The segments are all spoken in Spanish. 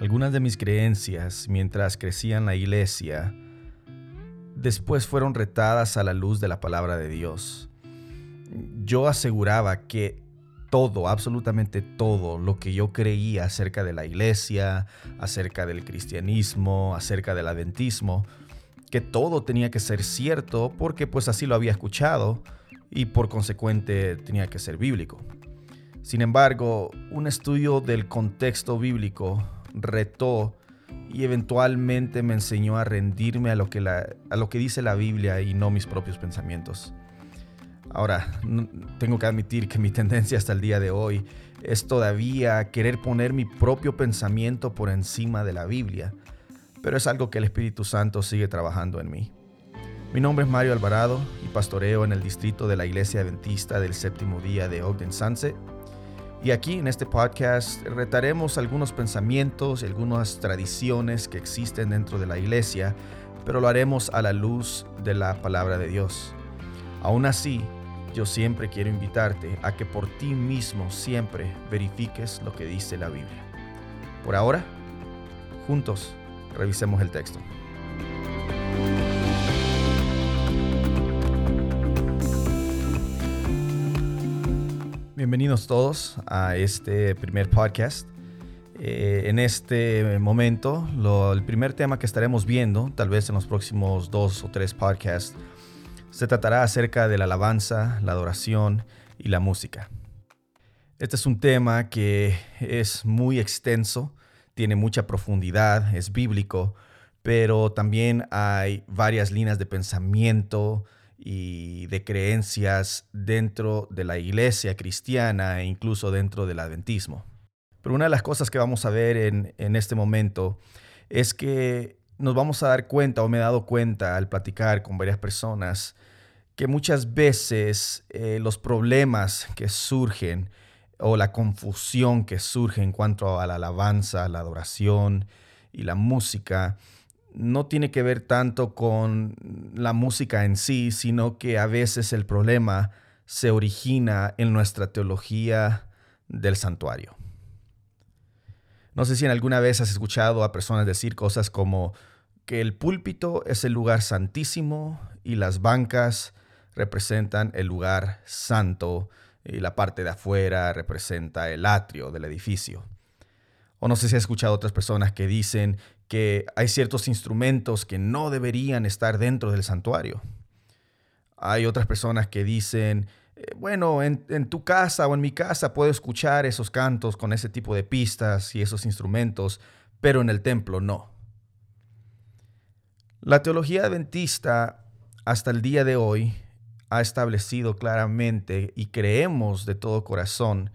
Algunas de mis creencias mientras crecía en la iglesia después fueron retadas a la luz de la palabra de Dios. Yo aseguraba que todo, absolutamente todo lo que yo creía acerca de la iglesia, acerca del cristianismo, acerca del adventismo, que todo tenía que ser cierto porque pues así lo había escuchado y por consecuente tenía que ser bíblico. Sin embargo, un estudio del contexto bíblico retó y eventualmente me enseñó a rendirme a lo que, a lo que dice la Biblia y no mis propios pensamientos. Ahora, tengo que admitir que mi tendencia hasta el día de hoy es todavía querer poner mi propio pensamiento por encima de la Biblia, pero es algo que el Espíritu Santo sigue trabajando en mí. Mi nombre es Mario Alvarado y pastoreo en el distrito de la Iglesia Adventista del Séptimo Día de Ogden Sunset y aquí en este podcast retaremos algunos pensamientos y algunas tradiciones que existen dentro de la iglesia, pero lo haremos a la luz de la palabra de Dios. Aún así, yo siempre quiero invitarte a que por ti mismo siempre verifiques lo que dice la Biblia. Por ahora, juntos revisemos el texto. Bienvenidos todos a este primer podcast. Eh, en este momento, el primer tema que estaremos viendo, tal vez en los próximos dos o tres podcasts, se tratará acerca de la alabanza, la adoración y la música. Este es un tema que es muy extenso, tiene mucha profundidad, es bíblico, pero también hay varias líneas de pensamiento, y de creencias dentro de la iglesia cristiana e incluso dentro del adventismo. Pero una de las cosas que vamos a ver en, este momento es que nos vamos a dar cuenta, o me he dado cuenta al platicar con varias personas, que muchas veces eh, los problemas que surgen o la confusión que surge en cuanto a la alabanza, la adoración y la música, no tiene que ver tanto con la música en sí, sino que a veces el problema se origina en nuestra teología del santuario. No sé si en alguna vez has escuchado a personas decir cosas como que el púlpito es el lugar santísimo y las bancas representan el lugar santo y la parte de afuera representa el atrio del edificio. O no sé si has escuchado otras personas que dicen que hay ciertos instrumentos que no deberían estar dentro del santuario. Hay otras personas que dicen, eh, bueno, en, tu casa o en mi casa puedo escuchar esos cantos con ese tipo de pistas y esos instrumentos, pero en el templo no. La teología adventista hasta el día de hoy ha establecido claramente y creemos de todo corazón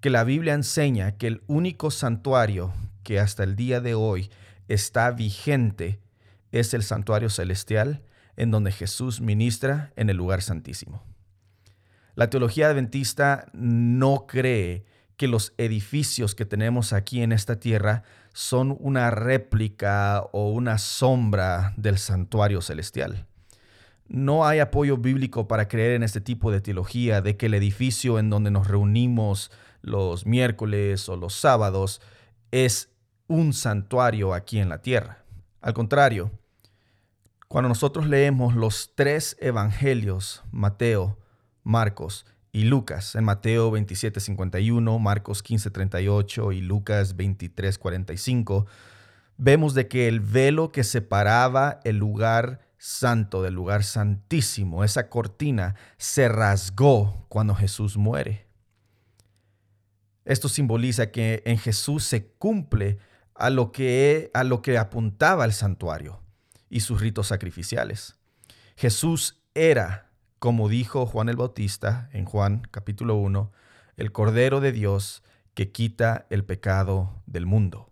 que la Biblia enseña que el único santuario que hasta el día de hoy está vigente es el santuario celestial en donde Jesús ministra en el lugar santísimo. La teología adventista no cree que los edificios que tenemos aquí en esta tierra son una réplica o una sombra del santuario celestial. No hay apoyo bíblico para creer en este tipo de teología de que el edificio en donde nos reunimos los miércoles o los sábados es un santuario aquí en la tierra. Al contrario, cuando nosotros leemos los tres evangelios, Mateo, Marcos y Lucas, en Mateo 27:51, Marcos 15:38 y Lucas 23:45, vemos de que el velo que separaba el lugar santo del lugar santísimo, esa cortina, se rasgó cuando Jesús muere. Esto simboliza que en Jesús se cumple a lo que, a lo que apuntaba el santuario y sus ritos sacrificiales. Jesús era, como dijo Juan el Bautista en Juan capítulo 1, el Cordero de Dios que quita el pecado del mundo.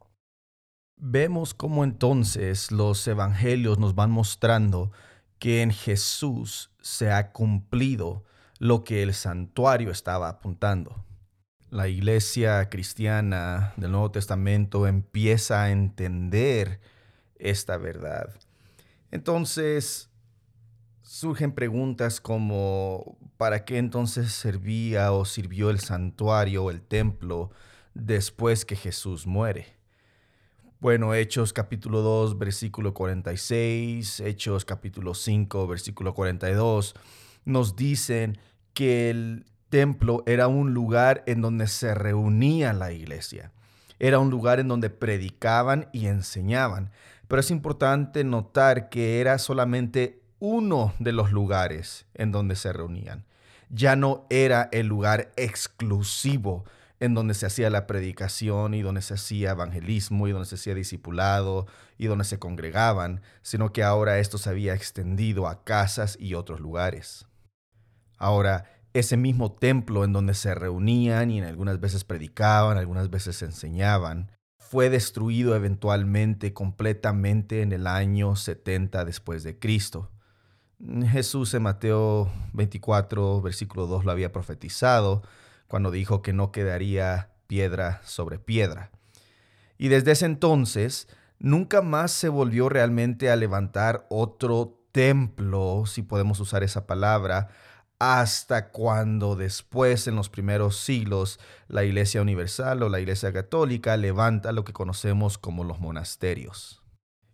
Vemos cómo entonces los evangelios nos van mostrando que en Jesús se ha cumplido lo que el santuario estaba apuntando la iglesia cristiana del Nuevo Testamento empieza a entender esta verdad. Entonces surgen preguntas como ¿para qué entonces servía o sirvió el santuario o el templo después que Jesús muere? Bueno, Hechos capítulo 2, versículo 46, Hechos capítulo 5, versículo 42, nos dicen que el templo era un lugar en donde se reunía la iglesia. Era un lugar en donde predicaban y enseñaban. Pero es importante notar que era solamente uno de los lugares en donde se reunían. Ya no era el lugar exclusivo en donde se hacía la predicación y donde se hacía evangelismo y donde se hacía discipulado y donde se congregaban, sino que ahora esto se había extendido a casas y otros lugares. Ahora, ese mismo templo en donde se reunían y en algunas veces predicaban, algunas veces enseñaban, fue destruido eventualmente completamente en el año 70 después de Cristo. Jesús en Mateo 24, versículo 2 lo había profetizado cuando dijo que no quedaría piedra sobre piedra. Y desde ese entonces nunca más se volvió realmente a levantar otro templo, si podemos usar esa palabra, hasta cuando después, en los primeros siglos, la Iglesia Universal o la Iglesia Católica levanta lo que conocemos como los monasterios.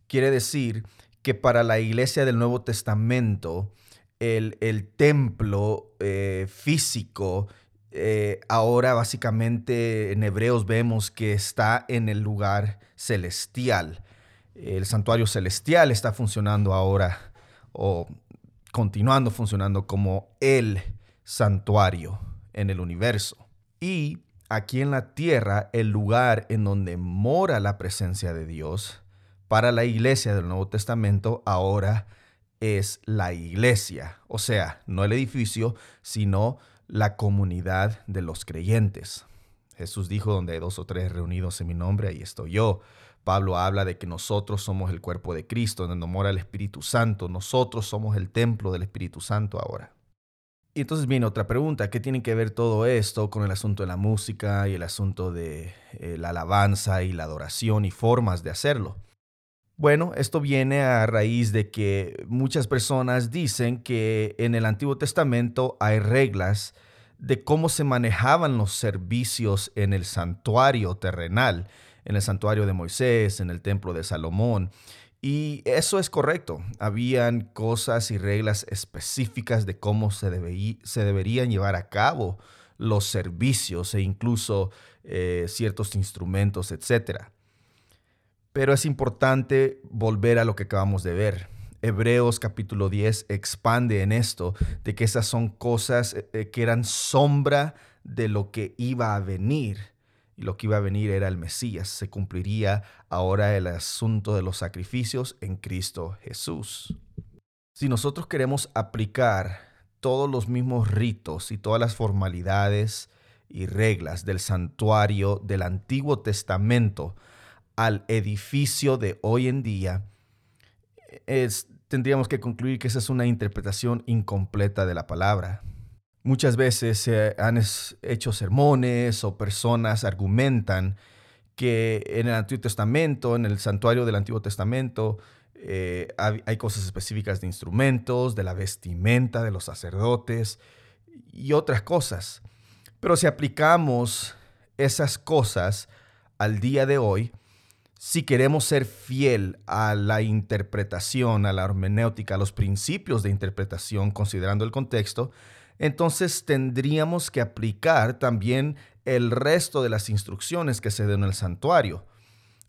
Quiere decir que para la Iglesia del Nuevo Testamento, el, templo eh, físico eh, ahora básicamente en Hebreos vemos que está en el lugar celestial. El santuario celestial está funcionando ahora o continuando funcionando como el santuario en el universo. Y aquí en la tierra, el lugar en donde mora la presencia de Dios para la iglesia del Nuevo Testamento ahora es la iglesia. O sea, no el edificio, sino la comunidad de los creyentes. Jesús dijo, donde hay dos o tres reunidos en mi nombre, ahí estoy yo. Pablo habla de que nosotros somos el cuerpo de Cristo, donde mora el Espíritu Santo. Nosotros somos el templo del Espíritu Santo ahora. Y entonces viene otra pregunta, ¿qué tiene que ver todo esto con el asunto de la música y el asunto de eh, la alabanza y la adoración y formas de hacerlo? Bueno, esto viene a raíz de que muchas personas dicen que en el Antiguo Testamento hay reglas de cómo se manejaban los servicios en el santuario terrenal en el santuario de Moisés, en el templo de Salomón. Y eso es correcto. Habían cosas y reglas específicas de cómo se, se deberían llevar a cabo los servicios e incluso eh, ciertos instrumentos, etc. Pero es importante volver a lo que acabamos de ver. Hebreos capítulo 10 expande en esto, de que esas son cosas eh, que eran sombra de lo que iba a venir lo que iba a venir era el Mesías. Se cumpliría ahora el asunto de los sacrificios en Cristo Jesús. Si nosotros queremos aplicar todos los mismos ritos y todas las formalidades y reglas del santuario del Antiguo Testamento al edificio de hoy en día, tendríamos que concluir que esa es una interpretación incompleta de la palabra. Muchas veces se han hecho sermones o personas argumentan que en el Antiguo Testamento, en el santuario del Antiguo Testamento, eh, hay cosas específicas de instrumentos, de la vestimenta de los sacerdotes y otras cosas. Pero si aplicamos esas cosas al día de hoy, si queremos ser fiel a la interpretación, a la hermenéutica, a los principios de interpretación, considerando el contexto, entonces tendríamos que aplicar también el resto de las instrucciones que se den en el santuario.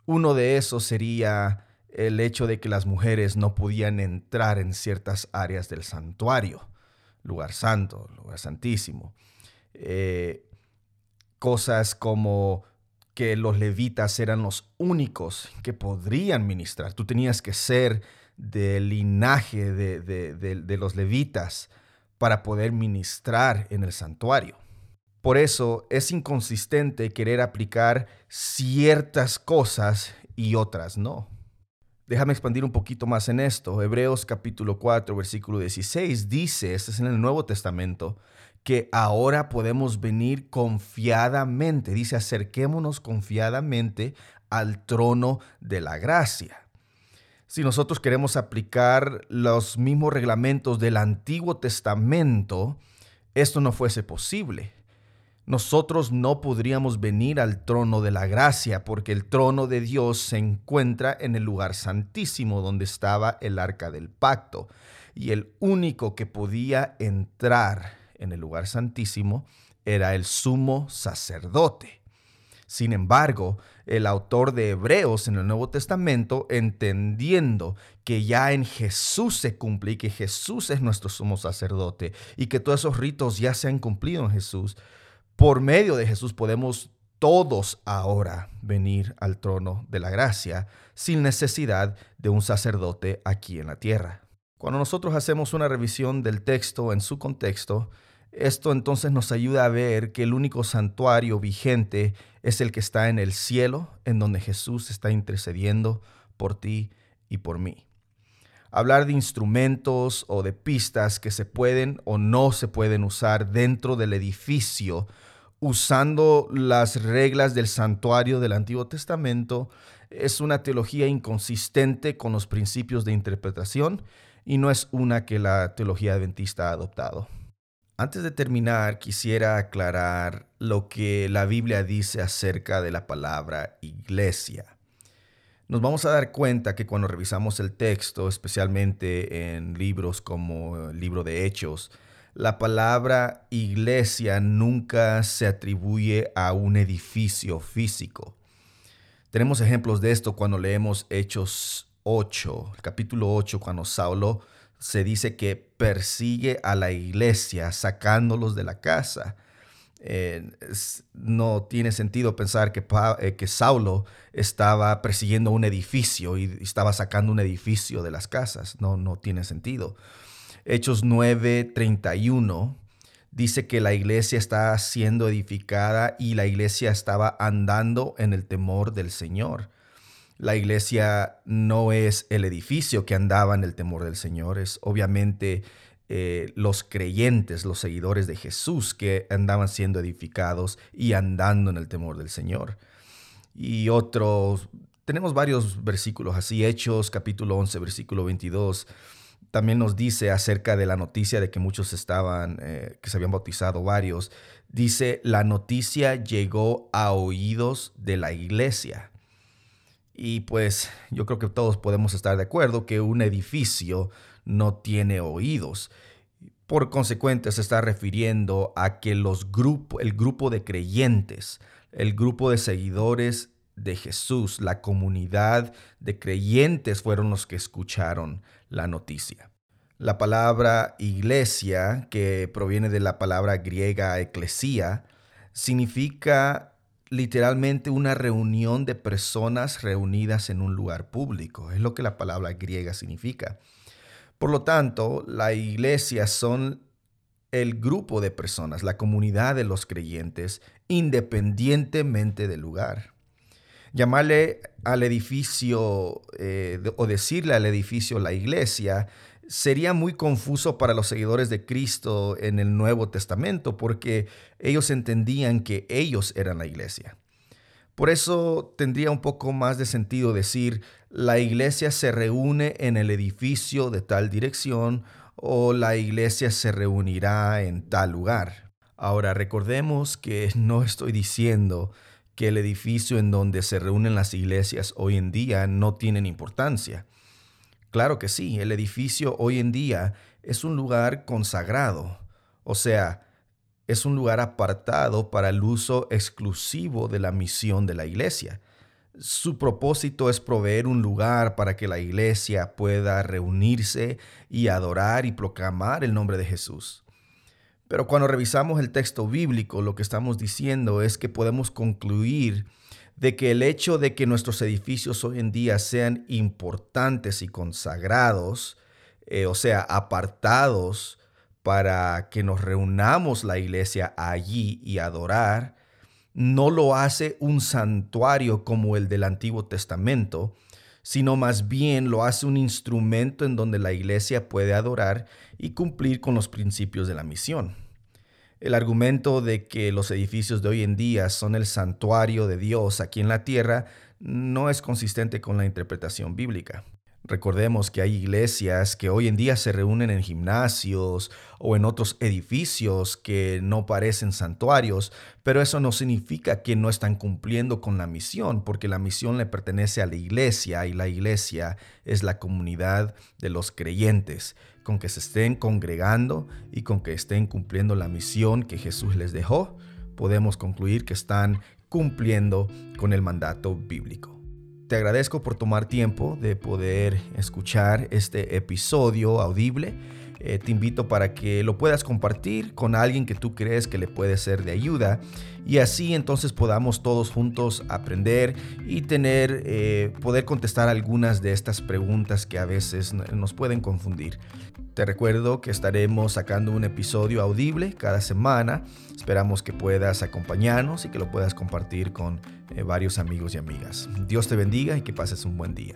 Uno de esos sería el hecho de que las mujeres no podían entrar en ciertas áreas del santuario, lugar santo, lugar santísimo. Eh, cosas como que los levitas eran los únicos que podrían ministrar. Tú tenías que ser del linaje de los levitas para poder ministrar en el santuario. Por eso es inconsistente querer aplicar ciertas cosas y otras no. Déjame expandir un poquito más en esto. Hebreos capítulo 4, versículo 16 dice, este es en el Nuevo Testamento, que ahora podemos venir confiadamente, dice, acerquémonos confiadamente al trono de la gracia si nosotros queremos aplicar los mismos reglamentos del Antiguo Testamento, esto no fuese posible. nosotros no podríamos venir al trono de la gracia porque el trono de Dios se encuentra en el lugar santísimo donde estaba el arca del pacto. Y el único que podía entrar en el lugar santísimo era el sumo sacerdote. Sin embargo, el autor de Hebreos en el Nuevo Testamento, entendiendo que ya en Jesús se cumple y que Jesús es nuestro sumo sacerdote y que todos esos ritos ya se han cumplido en Jesús, por medio de Jesús podemos todos ahora venir al trono de la gracia sin necesidad de un sacerdote aquí en la tierra. Cuando nosotros hacemos una revisión del texto en su contexto, esto entonces nos ayuda a ver que el único santuario vigente es el que está en el cielo, en donde Jesús está intercediendo por ti y por mí. Hablar de instrumentos o de pistas que se pueden o no se pueden usar dentro del edificio usando las reglas del santuario del Antiguo Testamento es una teología inconsistente con los principios de interpretación y no es una que la teología adventista ha adoptado. Antes de terminar, quisiera aclarar lo que la Biblia dice acerca de la palabra iglesia. Nos vamos a dar cuenta que cuando revisamos el texto, especialmente en libros como el libro de Hechos, la palabra iglesia nunca se atribuye a un edificio físico. Tenemos ejemplos de esto cuando leemos Hechos 8, el capítulo 8, cuando Saulo se dice que persigue a la iglesia sacándolos de la casa. Eh, no tiene sentido pensar que, eh, que Saulo estaba persiguiendo un edificio y estaba sacando un edificio de las casas. No, no tiene sentido. Hechos 9:31 dice que la iglesia está siendo edificada y la iglesia estaba andando en el temor del Señor. La iglesia no es el edificio que andaba en el temor del Señor, es obviamente eh, los creyentes, los seguidores de Jesús que andaban siendo edificados y andando en el temor del Señor. Y otros, tenemos varios versículos así, Hechos capítulo 11, versículo 22 también nos dice acerca de la noticia de que muchos estaban, eh, que se habían bautizado varios. Dice, la noticia llegó a oídos de la iglesia. Y pues yo creo que todos podemos estar de acuerdo que un edificio no tiene oídos. Por consecuente, se está refiriendo a que los grupos, el grupo de creyentes, el grupo de seguidores de Jesús, la comunidad de creyentes fueron los que escucharon la noticia. La palabra iglesia, que proviene de la palabra griega eclesía, significa literalmente una reunión de personas reunidas en un lugar público. Es lo que la palabra griega significa. Por lo tanto, la iglesia son el grupo de personas, la comunidad de los creyentes, independientemente del lugar llamarle al edificio eh, o decirle al edificio la iglesia sería muy confuso para los seguidores de Cristo en el Nuevo Testamento porque ellos entendían que ellos eran la iglesia. Por eso tendría un poco más de sentido decir la iglesia se reúne en el edificio de tal dirección o la iglesia se reunirá en tal lugar. Ahora recordemos que no estoy diciendo que el edificio en donde se reúnen las iglesias hoy en día no tienen importancia. Claro que sí, el edificio hoy en día es un lugar consagrado, o sea, es un lugar apartado para el uso exclusivo de la misión de la iglesia. Su propósito es proveer un lugar para que la iglesia pueda reunirse y adorar y proclamar el nombre de Jesús. Pero cuando revisamos el texto bíblico, lo que estamos diciendo es que podemos concluir de que el hecho de que nuestros edificios hoy en día sean importantes y consagrados, eh, o sea, apartados para que nos reunamos la iglesia allí y adorar, no lo hace un santuario como el del Antiguo Testamento, sino más bien lo hace un instrumento en donde la iglesia puede adorar y cumplir con los principios de la misión. El argumento de que los edificios de hoy en día son el santuario de Dios aquí en la tierra no es consistente con la interpretación bíblica. Recordemos que hay iglesias que hoy en día se reúnen en gimnasios o en otros edificios que no parecen santuarios, pero eso no significa que no están cumpliendo con la misión, porque la misión le pertenece a la iglesia y la iglesia es la comunidad de los creyentes, con que se estén congregando y con que estén cumpliendo la misión que Jesús les dejó, podemos concluir que están cumpliendo con el mandato bíblico. Te agradezco por tomar tiempo de poder escuchar este episodio audible. Eh, te invito para que lo puedas compartir con alguien que tú crees que le puede ser de ayuda y así entonces podamos todos juntos aprender y tener, eh, poder contestar algunas de estas preguntas que a veces nos pueden confundir. Te recuerdo que estaremos sacando un episodio audible cada semana. Esperamos que puedas acompañarnos y que lo puedas compartir con eh, varios amigos y amigas. Dios te bendiga y que pases un buen día.